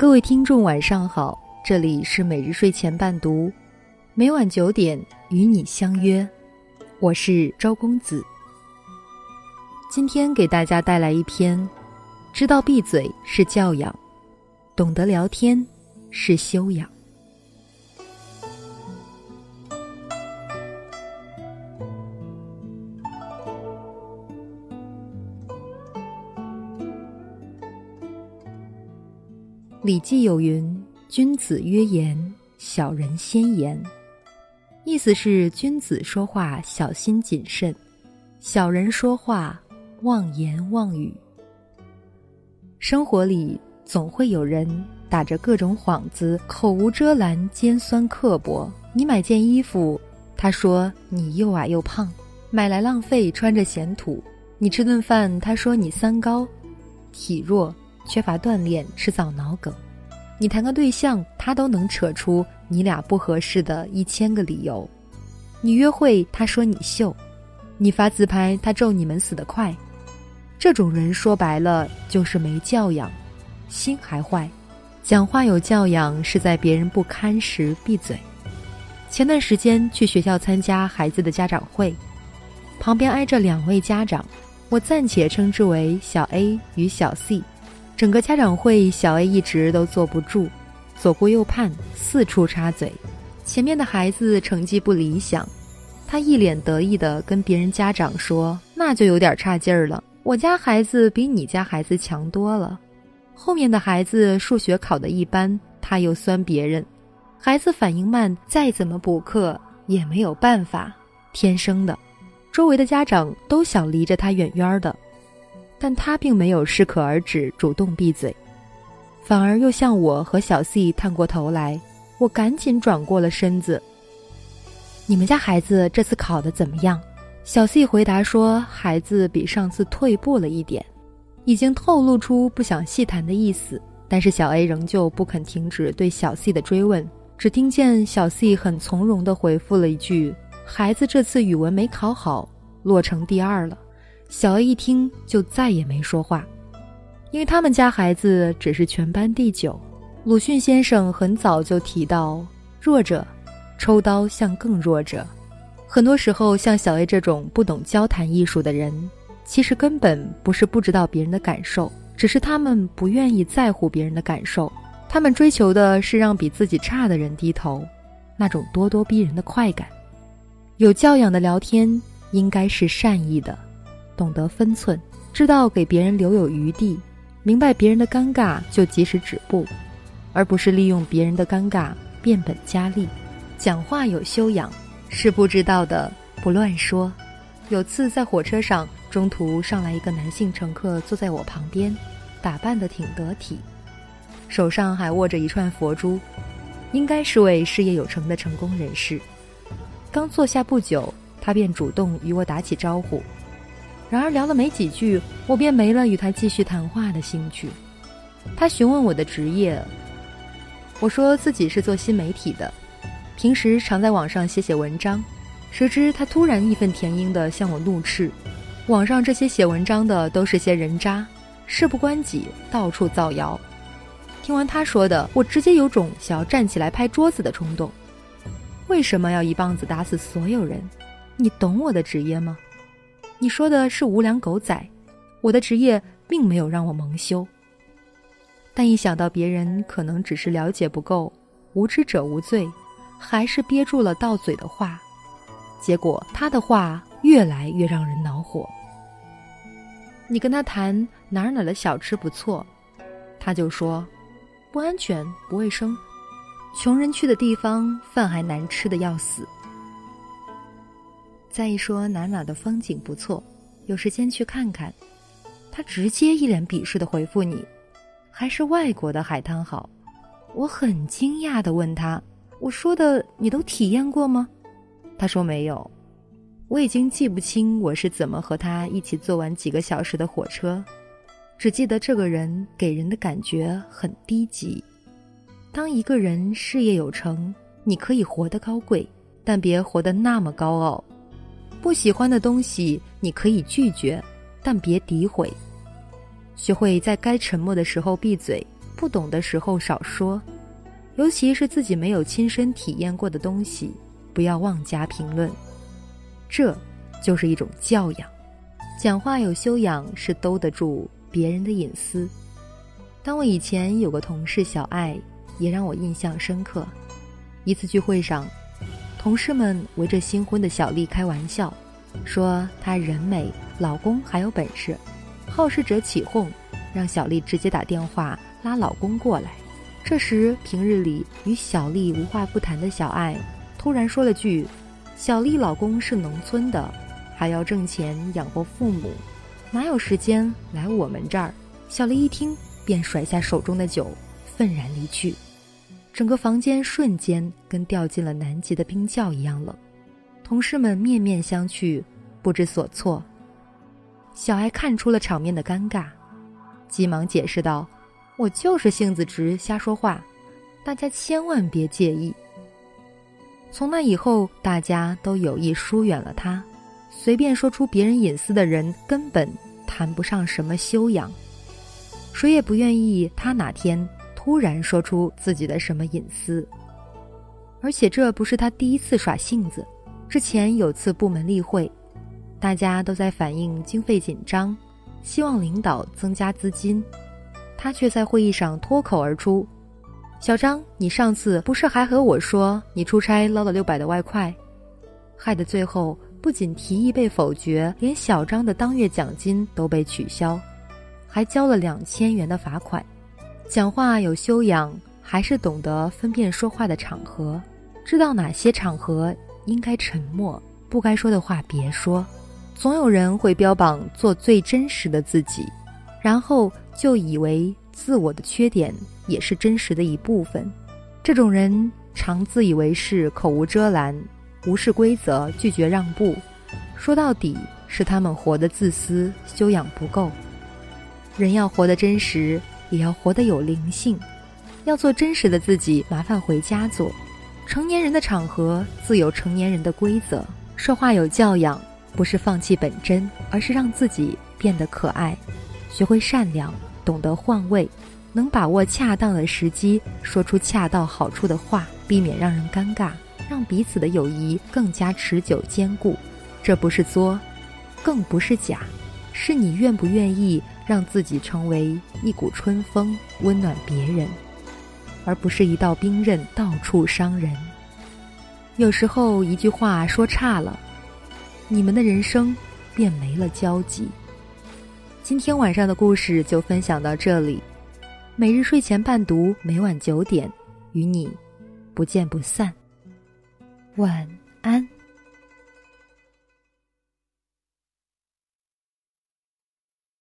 各位听众，晚上好，这里是每日睡前伴读，每晚九点与你相约，我是周公子。今天给大家带来一篇：知道闭嘴是教养，懂得聊天是修养。《礼记》有云：“君子曰言，小人先言。”意思是君子说话小心谨慎，小人说话妄言妄语。生活里总会有人打着各种幌子，口无遮拦，尖酸刻薄。你买件衣服，他说你又矮又胖，买来浪费，穿着显土；你吃顿饭，他说你三高，体弱。缺乏锻炼，迟早脑梗。你谈个对象，他都能扯出你俩不合适的一千个理由。你约会，他说你秀；你发自拍，他咒你们死得快。这种人说白了就是没教养，心还坏。讲话有教养是在别人不堪时闭嘴。前段时间去学校参加孩子的家长会，旁边挨着两位家长，我暂且称之为小 A 与小 C。整个家长会，小 A 一直都坐不住，左顾右盼，四处插嘴。前面的孩子成绩不理想，他一脸得意地跟别人家长说：“那就有点差劲儿了，我家孩子比你家孩子强多了。”后面的孩子数学考得一般，他又酸别人：“孩子反应慢，再怎么补课也没有办法，天生的。”周围的家长都想离着他远远的。但他并没有适可而止，主动闭嘴，反而又向我和小 C 探过头来。我赶紧转过了身子。你们家孩子这次考得怎么样？小 C 回答说：“孩子比上次退步了一点。”已经透露出不想细谈的意思。但是小 A 仍旧不肯停止对小 C 的追问，只听见小 C 很从容地回复了一句：“孩子这次语文没考好，落成第二了。”小 A 一听就再也没说话，因为他们家孩子只是全班第九。鲁迅先生很早就提到，弱者抽刀向更弱者。很多时候，像小 A 这种不懂交谈艺术的人，其实根本不是不知道别人的感受，只是他们不愿意在乎别人的感受。他们追求的是让比自己差的人低头，那种咄咄逼人的快感。有教养的聊天应该是善意的。懂得分寸，知道给别人留有余地，明白别人的尴尬就及时止步，而不是利用别人的尴尬变本加厉。讲话有修养，是不知道的不乱说。有次在火车上，中途上来一个男性乘客坐在我旁边，打扮得挺得体，手上还握着一串佛珠，应该是位事业有成的成功人士。刚坐下不久，他便主动与我打起招呼。然而聊了没几句，我便没了与他继续谈话的兴趣。他询问我的职业，我说自己是做新媒体的，平时常在网上写写文章。谁知他突然义愤填膺地向我怒斥：“网上这些写文章的都是些人渣，事不关己，到处造谣。”听完他说的，我直接有种想要站起来拍桌子的冲动。为什么要一棒子打死所有人？你懂我的职业吗？你说的是无良狗仔，我的职业并没有让我蒙羞。但一想到别人可能只是了解不够，无知者无罪，还是憋住了到嘴的话，结果他的话越来越让人恼火。你跟他谈哪儿哪儿的小吃不错，他就说不安全、不卫生，穷人去的地方饭还难吃的要死。再一说哪哪的风景不错，有时间去看看。他直接一脸鄙视的回复你，还是外国的海滩好。我很惊讶的问他，我说的你都体验过吗？他说没有。我已经记不清我是怎么和他一起坐完几个小时的火车，只记得这个人给人的感觉很低级。当一个人事业有成，你可以活得高贵，但别活得那么高傲。不喜欢的东西你可以拒绝，但别诋毁。学会在该沉默的时候闭嘴，不懂的时候少说，尤其是自己没有亲身体验过的东西，不要妄加评论。这就是一种教养。讲话有修养是兜得住别人的隐私。当我以前有个同事小爱，也让我印象深刻。一次聚会上，同事们围着新婚的小丽开玩笑，说她人美，老公还有本事。好事者起哄，让小丽直接打电话拉老公过来。这时，平日里与小丽无话不谈的小爱，突然说了句：“小丽老公是农村的。”还要挣钱养活父母，哪有时间来我们这儿？小丽一听，便甩下手中的酒，愤然离去。整个房间瞬间跟掉进了南极的冰窖一样冷，同事们面面相觑，不知所措。小艾看出了场面的尴尬，急忙解释道：“我就是性子直，瞎说话，大家千万别介意。”从那以后，大家都有意疏远了他。随便说出别人隐私的人，根本谈不上什么修养。谁也不愿意他哪天突然说出自己的什么隐私。而且这不是他第一次耍性子，之前有次部门例会，大家都在反映经费紧张，希望领导增加资金，他却在会议上脱口而出：“小张，你上次不是还和我说你出差捞了六百的外快？”害得最后。不仅提议被否决，连小张的当月奖金都被取消，还交了两千元的罚款。讲话有修养，还是懂得分辨说话的场合，知道哪些场合应该沉默，不该说的话别说。总有人会标榜做最真实的自己，然后就以为自我的缺点也是真实的一部分。这种人常自以为是，口无遮拦。无视规则，拒绝让步，说到底是他们活得自私，修养不够。人要活得真实，也要活得有灵性。要做真实的自己，麻烦回家做。成年人的场合自有成年人的规则。说话有教养，不是放弃本真，而是让自己变得可爱，学会善良，懂得换位，能把握恰当的时机，说出恰到好处的话，避免让人尴尬。让彼此的友谊更加持久坚固，这不是作，更不是假，是你愿不愿意让自己成为一股春风，温暖别人，而不是一道冰刃，到处伤人。有时候一句话说差了，你们的人生便没了交集。今天晚上的故事就分享到这里，每日睡前伴读，每晚九点与你不见不散。晚安。